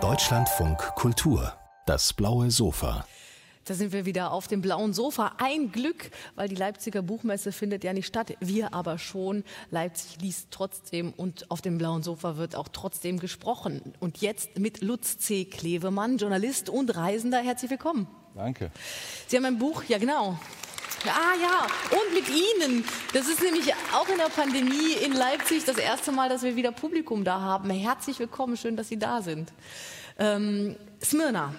Deutschlandfunk Kultur, das blaue Sofa. Da sind wir wieder auf dem blauen Sofa. Ein Glück, weil die Leipziger Buchmesse findet ja nicht statt. Wir aber schon. Leipzig liest trotzdem und auf dem blauen Sofa wird auch trotzdem gesprochen. Und jetzt mit Lutz C. Klevemann, Journalist und Reisender. Herzlich willkommen. Danke. Sie haben ein Buch, ja genau. Ah ja, und mit Ihnen. Das ist nämlich auch in der Pandemie in Leipzig das erste Mal, dass wir wieder Publikum da haben. Herzlich willkommen, schön, dass Sie da sind. Ähm, Smyrna,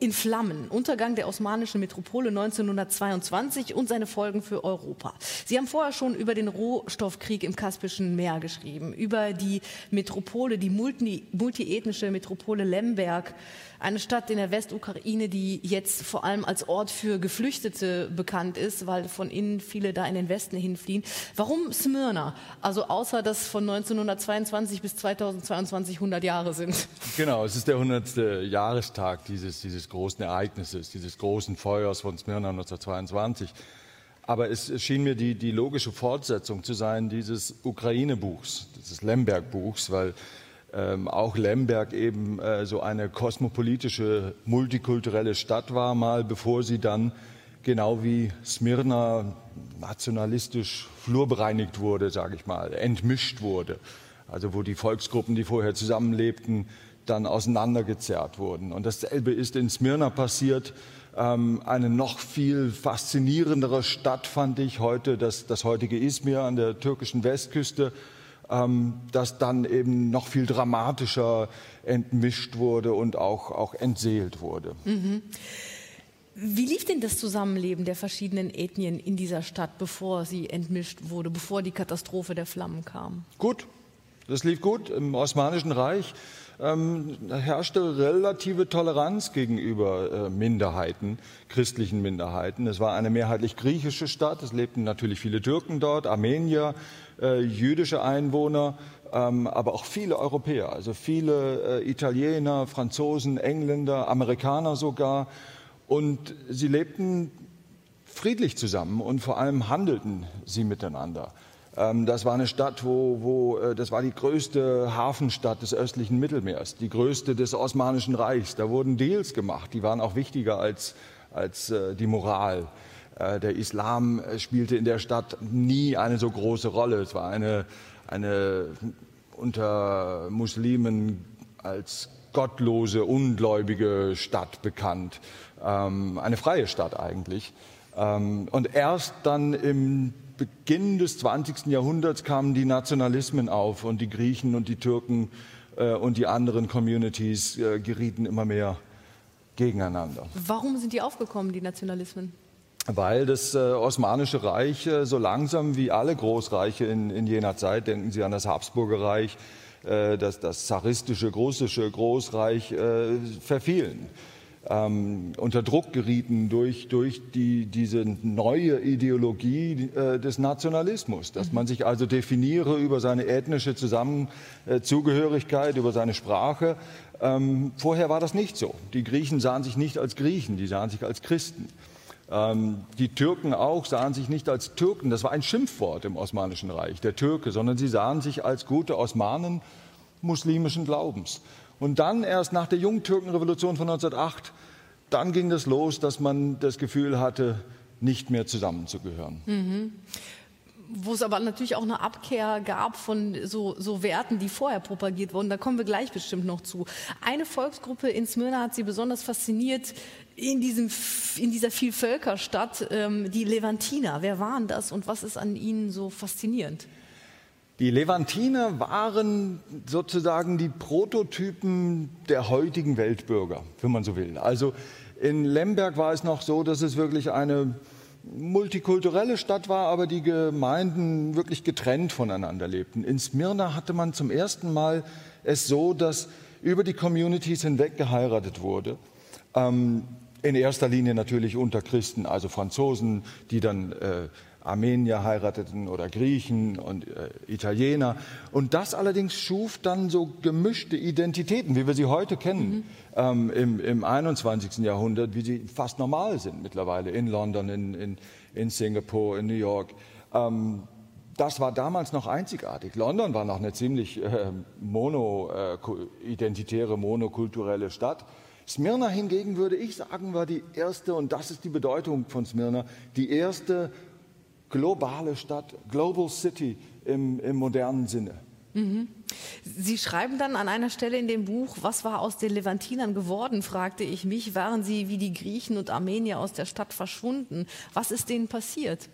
in Flammen, Untergang der osmanischen Metropole 1922 und seine Folgen für Europa. Sie haben vorher schon über den Rohstoffkrieg im Kaspischen Meer geschrieben, über die Metropole, die multi, multiethnische Metropole Lemberg, eine Stadt in der Westukraine, die jetzt vor allem als Ort für Geflüchtete bekannt ist, weil von innen viele da in den Westen hinfliehen. Warum Smyrna? Also außer, dass von 1922 bis 2022 100 Jahre sind. Genau, es ist der 100. Jahrestag dieses, dieses großen Ereignisses, dieses großen Feuers von Smyrna 1922. Aber es schien mir die, die logische Fortsetzung zu sein dieses Ukraine-Buchs, dieses Lemberg-Buchs, weil ähm, auch Lemberg eben äh, so eine kosmopolitische, multikulturelle Stadt war, mal bevor sie dann genau wie Smyrna nationalistisch flurbereinigt wurde, sage ich mal, entmischt wurde. Also wo die Volksgruppen, die vorher zusammenlebten, dann auseinandergezerrt wurden. Und dasselbe ist in Smyrna passiert. Ähm, eine noch viel faszinierendere Stadt fand ich heute, das, das heutige Izmir an der türkischen Westküste ähm, das dann eben noch viel dramatischer entmischt wurde und auch, auch entseelt wurde. Mhm. Wie lief denn das Zusammenleben der verschiedenen Ethnien in dieser Stadt, bevor sie entmischt wurde, bevor die Katastrophe der Flammen kam? Gut, das lief gut. Im Osmanischen Reich ähm, herrschte relative Toleranz gegenüber äh, Minderheiten, christlichen Minderheiten. Es war eine mehrheitlich griechische Stadt. Es lebten natürlich viele Türken dort, Armenier, äh, jüdische Einwohner, ähm, aber auch viele Europäer, also viele äh, Italiener, Franzosen, Engländer, Amerikaner sogar. Und sie lebten friedlich zusammen und vor allem handelten sie miteinander. Ähm, das war eine Stadt, wo, wo, äh, das war die größte Hafenstadt des östlichen Mittelmeers, die größte des Osmanischen Reichs. Da wurden Deals gemacht, die waren auch wichtiger als, als äh, die Moral. Äh, der Islam spielte in der Stadt nie eine so große Rolle. Es war eine, eine unter Muslimen als gottlose, ungläubige Stadt bekannt. Ähm, eine freie Stadt eigentlich. Ähm, und erst dann im Beginn des 20. Jahrhunderts kamen die Nationalismen auf und die Griechen und die Türken äh, und die anderen Communities gerieten immer mehr gegeneinander. Warum sind die aufgekommen, die Nationalismen? weil das äh, Osmanische Reich äh, so langsam wie alle Großreiche in, in, jener Zeit, denken Sie an das Habsburger Reich, äh, das, das zaristische, russische Großreich, äh, verfielen. Ähm, unter Druck gerieten durch, durch die, diese neue Ideologie äh, des Nationalismus, dass man sich also definiere über seine ethnische Zusammenzugehörigkeit, über seine Sprache. Ähm, vorher war das nicht so. Die Griechen sahen sich nicht als Griechen, die sahen sich als Christen. Ähm, die Türken auch sahen sich nicht als Türken, das war ein Schimpfwort im Osmanischen Reich, der Türke, sondern sie sahen sich als gute Osmanen muslimischen Glaubens. Und dann erst nach der Jungtürkenrevolution von 1908, dann ging das los, dass man das Gefühl hatte, nicht mehr zusammenzugehören. Mhm wo es aber natürlich auch eine Abkehr gab von so, so Werten, die vorher propagiert wurden. Da kommen wir gleich bestimmt noch zu. Eine Volksgruppe in Smyrna hat sie besonders fasziniert in, diesem, in dieser Vielvölkerstadt, ähm, die Levantiner. Wer waren das und was ist an ihnen so faszinierend? Die Levantiner waren sozusagen die Prototypen der heutigen Weltbürger, wenn man so will. Also in Lemberg war es noch so, dass es wirklich eine multikulturelle Stadt war, aber die Gemeinden wirklich getrennt voneinander lebten. In Smyrna hatte man zum ersten Mal es so, dass über die Communities hinweg geheiratet wurde. Ähm, in erster Linie natürlich unter Christen, also Franzosen, die dann äh, Armenier heirateten oder Griechen und äh, Italiener. Und das allerdings schuf dann so gemischte Identitäten, wie wir sie heute kennen, mhm. ähm, im, im 21. Jahrhundert, wie sie fast normal sind mittlerweile in London, in, in, in Singapur, in New York. Ähm, das war damals noch einzigartig. London war noch eine ziemlich äh, mono, äh, identitäre, monokulturelle Stadt. Smyrna hingegen, würde ich sagen, war die erste, und das ist die Bedeutung von Smyrna, die erste globale Stadt, Global City im, im modernen Sinne. Mhm. Sie schreiben dann an einer Stelle in dem Buch, was war aus den Levantinern geworden, fragte ich mich. Waren sie wie die Griechen und Armenier aus der Stadt verschwunden? Was ist denen passiert?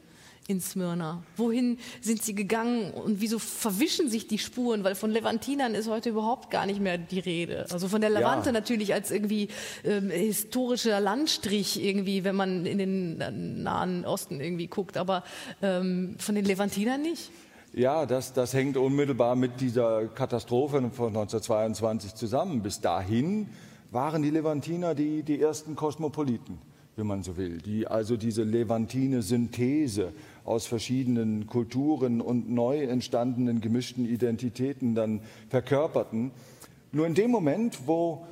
In Smyrna? Wohin sind sie gegangen und wieso verwischen sich die Spuren? Weil von Levantinern ist heute überhaupt gar nicht mehr die Rede. Also von der Levante ja. natürlich als irgendwie ähm, historischer Landstrich irgendwie, wenn man in den Nahen Osten irgendwie guckt, aber ähm, von den Levantinern nicht. Ja, das, das hängt unmittelbar mit dieser Katastrophe von 1922 zusammen. Bis dahin waren die Levantiner die, die ersten Kosmopoliten, wenn man so will, die also diese levantine Synthese aus verschiedenen Kulturen und neu entstandenen gemischten Identitäten dann verkörperten. Nur in dem Moment, wo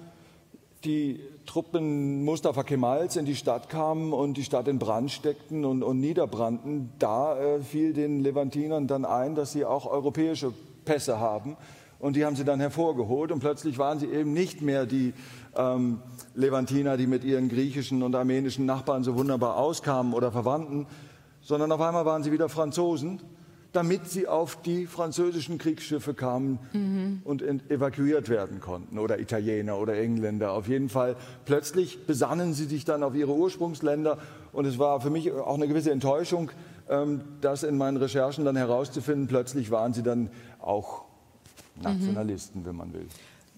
die Truppen Mustafa Kemals in die Stadt kamen und die Stadt in Brand steckten und, und niederbrannten, da äh, fiel den Levantinern dann ein, dass sie auch europäische Pässe haben. Und die haben sie dann hervorgeholt und plötzlich waren sie eben nicht mehr die ähm, Levantiner, die mit ihren griechischen und armenischen Nachbarn so wunderbar auskamen oder Verwandten, sondern auf einmal waren sie wieder Franzosen, damit sie auf die französischen Kriegsschiffe kamen mhm. und evakuiert werden konnten oder Italiener oder Engländer. Auf jeden Fall plötzlich besannen sie sich dann auf ihre Ursprungsländer und es war für mich auch eine gewisse Enttäuschung, ähm, das in meinen Recherchen dann herauszufinden. Plötzlich waren sie dann auch Nationalisten, mhm. wenn man will.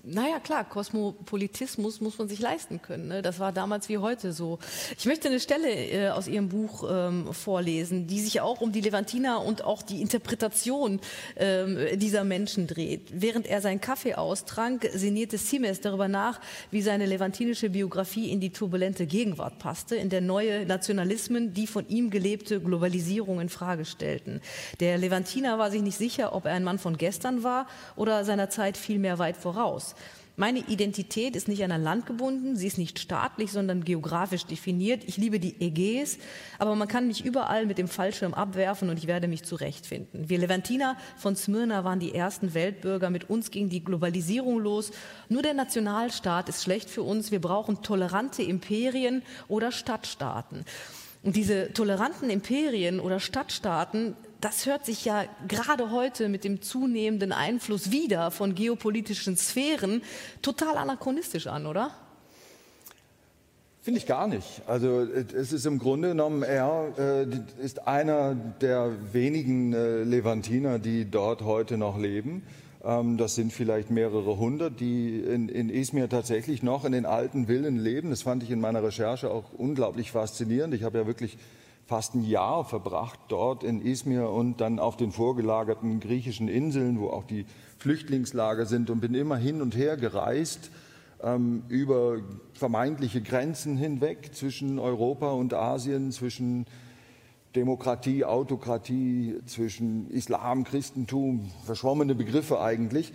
Naja, klar, Kosmopolitismus muss man sich leisten können. Ne? Das war damals wie heute so. Ich möchte eine Stelle äh, aus Ihrem Buch ähm, vorlesen, die sich auch um die Levantiner und auch die Interpretation ähm, dieser Menschen dreht. Während er seinen Kaffee austrank, sinnierte Simes darüber nach, wie seine levantinische Biografie in die turbulente Gegenwart passte, in der neue Nationalismen die von ihm gelebte Globalisierung in Frage stellten. Der Levantiner war sich nicht sicher, ob er ein Mann von gestern war oder seiner Zeit vielmehr weit voraus. Meine Identität ist nicht an ein Land gebunden, sie ist nicht staatlich, sondern geografisch definiert. Ich liebe die Ägäis, aber man kann mich überall mit dem Fallschirm abwerfen und ich werde mich zurechtfinden. Wir Levantiner von Smyrna waren die ersten Weltbürger, mit uns ging die Globalisierung los. Nur der Nationalstaat ist schlecht für uns, wir brauchen tolerante Imperien oder Stadtstaaten. Und diese toleranten Imperien oder Stadtstaaten das hört sich ja gerade heute mit dem zunehmenden Einfluss wieder von geopolitischen Sphären total anachronistisch an, oder? Finde ich gar nicht. Also es ist im Grunde genommen, er äh, ist einer der wenigen äh, Levantiner, die dort heute noch leben. Ähm, das sind vielleicht mehrere hundert, die in, in Izmir tatsächlich noch in den alten Villen leben. Das fand ich in meiner Recherche auch unglaublich faszinierend. Ich habe ja wirklich fast ein Jahr verbracht dort in Izmir und dann auf den vorgelagerten griechischen Inseln, wo auch die Flüchtlingslager sind und bin immer hin und her gereist ähm, über vermeintliche Grenzen hinweg zwischen Europa und Asien, zwischen Demokratie, Autokratie, zwischen Islam, Christentum, verschwommene Begriffe eigentlich.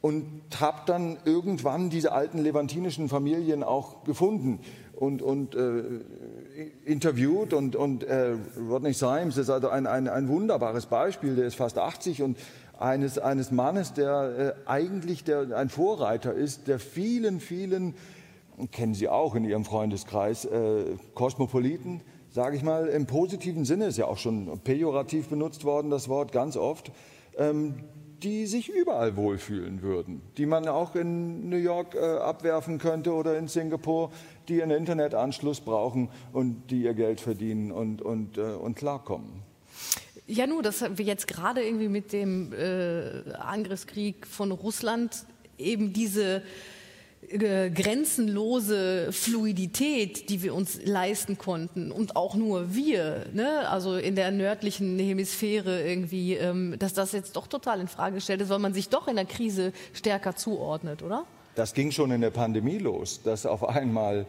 Und habe dann irgendwann diese alten levantinischen Familien auch gefunden und, und äh, interviewt und, und äh, Rodney Symes ist also ein, ein, ein wunderbares Beispiel, der ist fast 80 und eines, eines Mannes, der äh, eigentlich der, ein Vorreiter ist, der vielen, vielen, kennen Sie auch in Ihrem Freundeskreis, äh, Kosmopoliten, sage ich mal, im positiven Sinne, ist ja auch schon pejorativ benutzt worden, das Wort ganz oft, ähm, die sich überall wohlfühlen würden, die man auch in New York äh, abwerfen könnte oder in Singapur, die einen Internetanschluss brauchen und die ihr Geld verdienen und, und, äh, und klarkommen. Ja, nur, dass wir jetzt gerade irgendwie mit dem äh, Angriffskrieg von Russland eben diese grenzenlose Fluidität, die wir uns leisten konnten und auch nur wir, ne? also in der nördlichen Hemisphäre irgendwie, ähm, dass das jetzt doch total in Frage gestellt ist, weil man sich doch in der Krise stärker zuordnet, oder? Das ging schon in der Pandemie los, dass auf einmal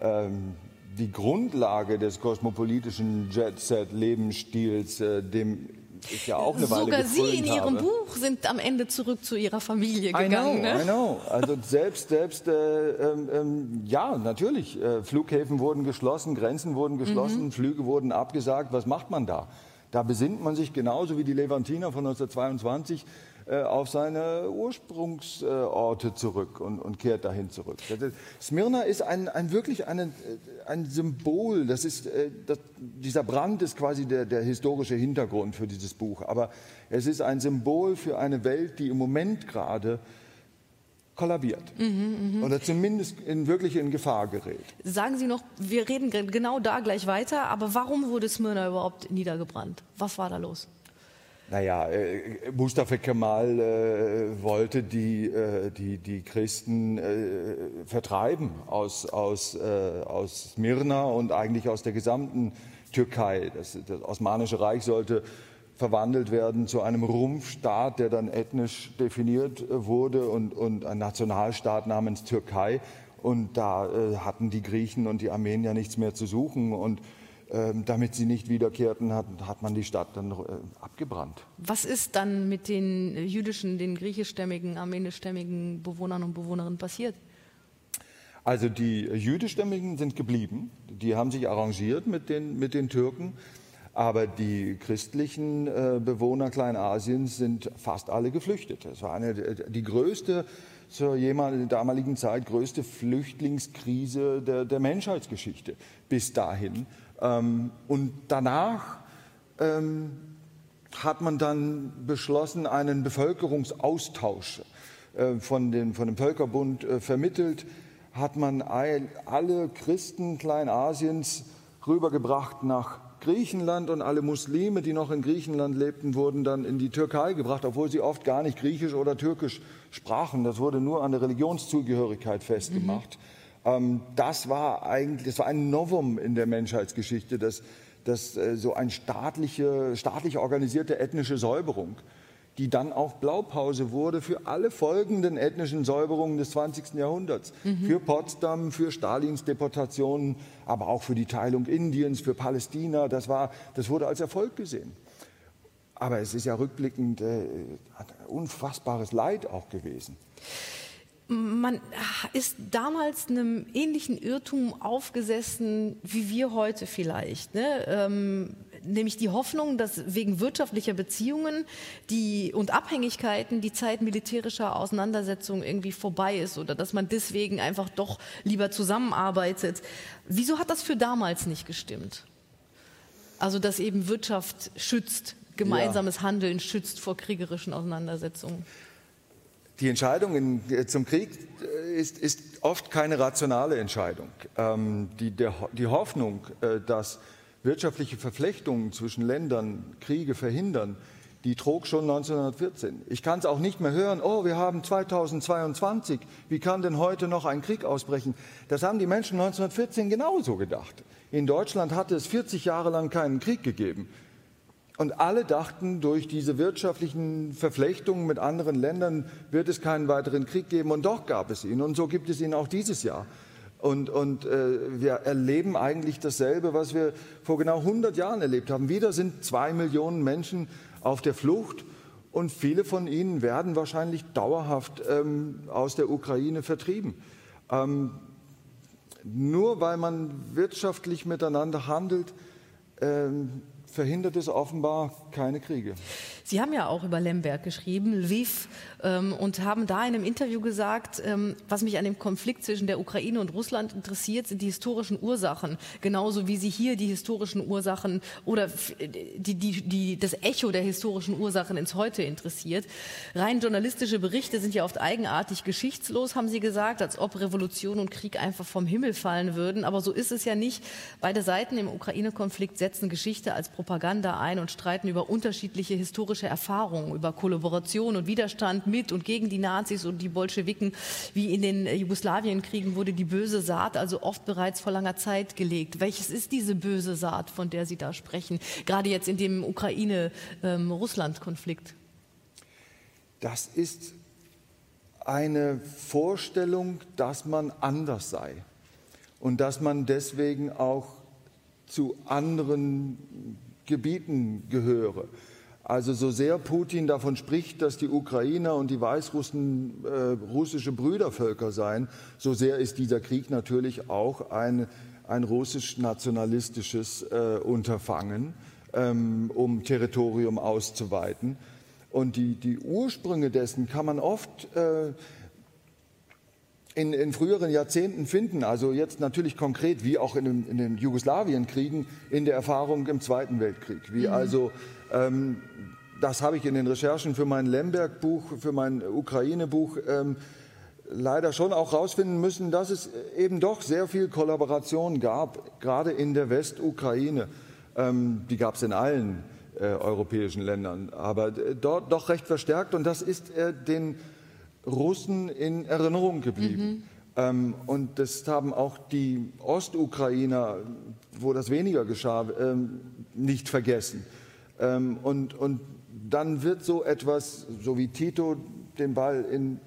ähm, die Grundlage des kosmopolitischen Jet-Set-Lebensstils, äh, dem ich ja auch eine Sogar Weile Sie in Ihrem habe. Buch sind am Ende zurück zu Ihrer Familie gegangen. I know, ne? I know. Also selbst, selbst, äh, ähm, ähm, ja, natürlich. Äh, Flughäfen wurden geschlossen, Grenzen wurden geschlossen, mhm. Flüge wurden abgesagt. Was macht man da? Da besinnt man sich genauso wie die Levantiner von 1922 äh, auf seine Ursprungsorte zurück und, und, kehrt dahin zurück. Smyrna ist ein, ein wirklich eine, äh, ein Symbol. Das ist, äh, das, dieser Brand ist quasi der, der historische Hintergrund für dieses Buch. Aber es ist ein Symbol für eine Welt, die im Moment gerade kollabiert mhm, mh. oder zumindest in, wirklich in Gefahr gerät. Sagen Sie noch, wir reden genau da gleich weiter, aber warum wurde Smyrna überhaupt niedergebrannt? Was war da los? Naja, äh, Mustafa Kemal äh, wollte die, äh, die, die Christen äh, vertreiben aus, aus, äh, aus Smyrna und eigentlich aus der gesamten Türkei. Das, das Osmanische Reich sollte verwandelt werden zu einem Rumpfstaat, der dann ethnisch definiert äh, wurde und, und ein Nationalstaat namens Türkei. Und da äh, hatten die Griechen und die Armenier nichts mehr zu suchen. Und damit sie nicht wiederkehrten, hat, hat man die Stadt dann äh, abgebrannt. Was ist dann mit den jüdischen, den griechischstämmigen, armenischstämmigen Bewohnern und Bewohnerinnen passiert? Also die jüdischstämmigen sind geblieben, die haben sich arrangiert mit den, mit den Türken, aber die christlichen äh, Bewohner Kleinasiens sind fast alle geflüchtet. Das war eine, die größte zur damaligen Zeit größte Flüchtlingskrise der, der Menschheitsgeschichte bis dahin. Ähm, und danach ähm, hat man dann beschlossen, einen Bevölkerungsaustausch äh, von, den, von dem Völkerbund äh, vermittelt, hat man alle Christen Kleinasiens rübergebracht nach Griechenland und alle Muslime, die noch in Griechenland lebten, wurden dann in die Türkei gebracht, obwohl sie oft gar nicht Griechisch oder Türkisch sprachen. Das wurde nur an der Religionszugehörigkeit festgemacht. Mhm. Ähm, das war eigentlich, das war ein Novum in der Menschheitsgeschichte, dass, dass äh, so eine staatliche, staatlich organisierte ethnische Säuberung, die dann auch Blaupause wurde für alle folgenden ethnischen Säuberungen des 20. Jahrhunderts. Mhm. Für Potsdam, für Stalins Deportationen, aber auch für die Teilung Indiens, für Palästina. Das, war, das wurde als Erfolg gesehen. Aber es ist ja rückblickend äh, unfassbares Leid auch gewesen man ist damals einem ähnlichen Irrtum aufgesessen wie wir heute vielleicht. Ne? Ähm, nämlich die Hoffnung, dass wegen wirtschaftlicher Beziehungen die, und Abhängigkeiten die Zeit militärischer Auseinandersetzungen irgendwie vorbei ist oder dass man deswegen einfach doch lieber zusammenarbeitet. Wieso hat das für damals nicht gestimmt? Also dass eben Wirtschaft schützt, gemeinsames ja. Handeln schützt vor kriegerischen Auseinandersetzungen. Die Entscheidung in, äh, zum Krieg äh, ist, ist, oft keine rationale Entscheidung. Ähm, die, der, die, Hoffnung, äh, dass wirtschaftliche Verflechtungen zwischen Ländern Kriege verhindern, die trug schon 1914. Ich kann es auch nicht mehr hören, oh, wir haben 2022, wie kann denn heute noch ein Krieg ausbrechen? Das haben die Menschen 1914 genauso gedacht. In Deutschland hatte es 40 Jahre lang keinen Krieg gegeben. Und alle dachten, durch diese wirtschaftlichen Verflechtungen mit anderen Ländern wird es keinen weiteren Krieg geben. Und doch gab es ihn. Und so gibt es ihn auch dieses Jahr. Und, und äh, wir erleben eigentlich dasselbe, was wir vor genau 100 Jahren erlebt haben. Wieder sind zwei Millionen Menschen auf der Flucht. Und viele von ihnen werden wahrscheinlich dauerhaft ähm, aus der Ukraine vertrieben. Ähm, nur weil man wirtschaftlich miteinander handelt, ähm, verhindert es offenbar keine Kriege. Sie haben ja auch über Lemberg geschrieben, Lviv, ähm, und haben da in einem Interview gesagt, ähm, was mich an dem Konflikt zwischen der Ukraine und Russland interessiert, sind die historischen Ursachen. Genauso wie Sie hier die historischen Ursachen oder die, die, die, das Echo der historischen Ursachen ins Heute interessiert. Rein journalistische Berichte sind ja oft eigenartig geschichtslos, haben Sie gesagt, als ob Revolution und Krieg einfach vom Himmel fallen würden. Aber so ist es ja nicht. Beide Seiten im Ukraine-Konflikt setzen Geschichte als Propaganda ein und streiten über unterschiedliche historische Erfahrungen, über Kollaboration und Widerstand mit und gegen die Nazis und die Bolschewiken. Wie in den Jugoslawienkriegen wurde die böse Saat also oft bereits vor langer Zeit gelegt. Welches ist diese böse Saat, von der Sie da sprechen, gerade jetzt in dem Ukraine-Russland-Konflikt? Ähm, das ist eine Vorstellung, dass man anders sei und dass man deswegen auch zu anderen Gebieten gehöre. Also so sehr Putin davon spricht, dass die Ukrainer und die Weißrussen äh, russische Brüdervölker seien, so sehr ist dieser Krieg natürlich auch ein, ein russisch-nationalistisches äh, Unterfangen. ähm, um Territorium auszuweiten. Und die, die Ursprünge dessen kann man oft äh, in, in, früheren Jahrzehnten finden, also jetzt natürlich konkret, wie auch in, den, in den Jugoslawienkriegen, in der Erfahrung im Zweiten Weltkrieg. Wie mhm. also, ähm, das habe ich in den Recherchen für mein Lemberg-Buch, für mein Ukraine-Buch ähm, leider schon auch herausfinden müssen, dass es eben doch sehr viel Kollaboration gab, gerade in der Westukraine. Ähm, die gab es in allen äh, europäischen Ländern, aber äh, dort doch recht verstärkt und das ist äh, den Russen in Erinnerung geblieben. Mhm. Ähm, und das haben auch die Ostukrainer, wo das weniger geschah, ähm, nicht vergessen. Ähm, und, und dann wird so etwas, so wie Tito den Ball in,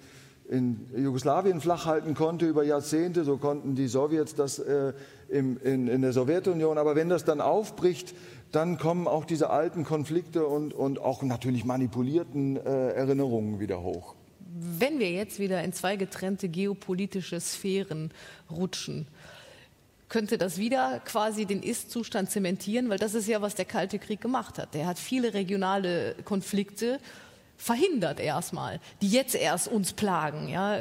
in Jugoslawien flach halten konnte über Jahrzehnte, so konnten die Sowjets das äh, im, in, in der Sowjetunion. Aber wenn das dann aufbricht, dann kommen auch diese alten Konflikte und, und auch natürlich manipulierten äh, Erinnerungen wieder hoch wenn wir jetzt wieder in zwei getrennte geopolitische Sphären rutschen, könnte das wieder quasi den Ist-Zustand zementieren, weil das ist ja, was der Kalte Krieg gemacht hat. Der hat viele regionale Konflikte verhindert erstmal, die jetzt erst uns plagen, ja,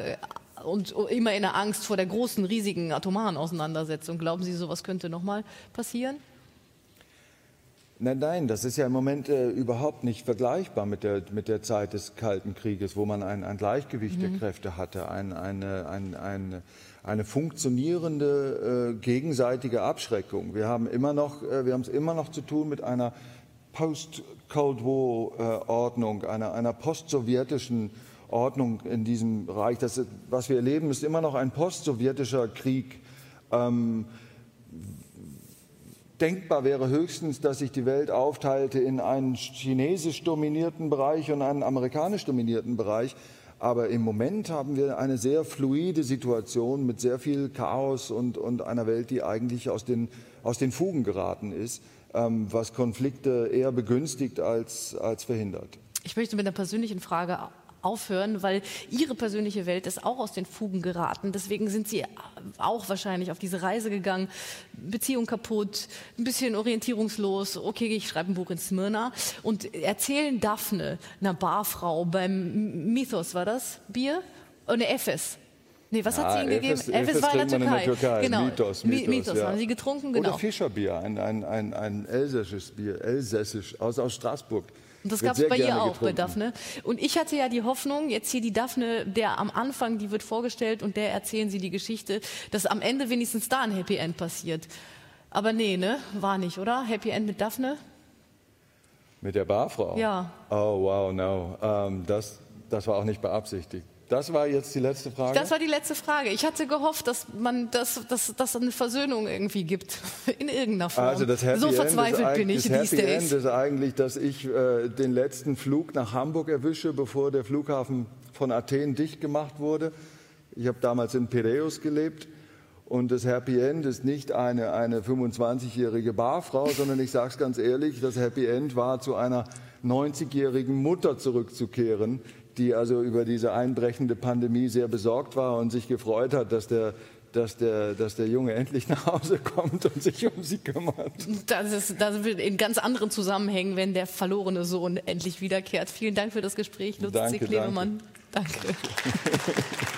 und immer in der Angst vor der großen, riesigen atomaren Auseinandersetzung. Glauben Sie, sowas könnte nochmal passieren? Nein, nein, das ist ja im Moment äh, überhaupt nicht vergleichbar mit der, mit der Zeit des Kalten Krieges, wo man ein, ein Gleichgewicht mhm. der Kräfte hatte, ein, eine, ein, ein, eine funktionierende äh, gegenseitige Abschreckung. Wir haben immer noch, äh, wir haben es immer noch zu tun mit einer Post-Cold War-Ordnung, äh, einer, einer post-sowjetischen Ordnung in diesem Bereich. Das, was wir erleben, ist immer noch ein post-sowjetischer Krieg. Ähm, Denkbar wäre höchstens, dass sich die Welt aufteilte in einen chinesisch dominierten Bereich und einen amerikanisch dominierten Bereich. Aber im Moment haben wir eine sehr fluide Situation mit sehr viel Chaos und, und einer Welt, die eigentlich aus den, aus den Fugen geraten ist, ähm, was Konflikte eher begünstigt als, als verhindert. Ich möchte mit einer persönlichen Frage aufhören, weil ihre persönliche Welt ist auch aus den Fugen geraten. Deswegen sind sie auch wahrscheinlich auf diese Reise gegangen. Beziehung kaputt, ein bisschen orientierungslos. Okay, ich schreibe ein Buch in Smyrna und erzählen Daphne, einer Barfrau beim Mythos, war das? Bier? Eine Ephes. Nee, was ja, hat sie ihnen gegeben? Ephes war in der Türkei. In der Türkei. Genau. Mythos, Mythos, Mythos ja. haben sie getrunken, genau. Oder Fischerbier, ein, ein, ein, ein elsässisches Bier, elsässisch, aus, aus Straßburg. Und das gab es bei ihr auch, getrunken. bei Daphne. Und ich hatte ja die Hoffnung, jetzt hier die Daphne, der am Anfang, die wird vorgestellt und der erzählen sie die Geschichte, dass am Ende wenigstens da ein Happy End passiert. Aber nee, ne? War nicht, oder? Happy End mit Daphne? Mit der Barfrau? Ja. Oh, wow, no. Um, das, das war auch nicht beabsichtigt. Das war jetzt die letzte Frage? Das war die letzte Frage. Ich hatte gehofft, dass man das, dass, dass eine Versöhnung irgendwie gibt. In irgendeiner Form. Also das Happy so verzweifelt bin ich. Das Happy End ist eigentlich, dass ich äh, den letzten Flug nach Hamburg erwische, bevor der Flughafen von Athen dicht gemacht wurde. Ich habe damals in Piräus gelebt. Und das Happy End ist nicht eine, eine 25-jährige Barfrau, sondern ich sage es ganz ehrlich, das Happy End war zu einer 90-jährigen Mutter zurückzukehren, die also über diese einbrechende Pandemie sehr besorgt war und sich gefreut hat, dass der dass der, dass der Junge endlich nach Hause kommt und sich um sie kümmert. Das ist, das wird in ganz anderen Zusammenhängen, wenn der verlorene Sohn endlich wiederkehrt. Vielen Dank für das Gespräch, Lutz danke, Klebemann. danke. danke.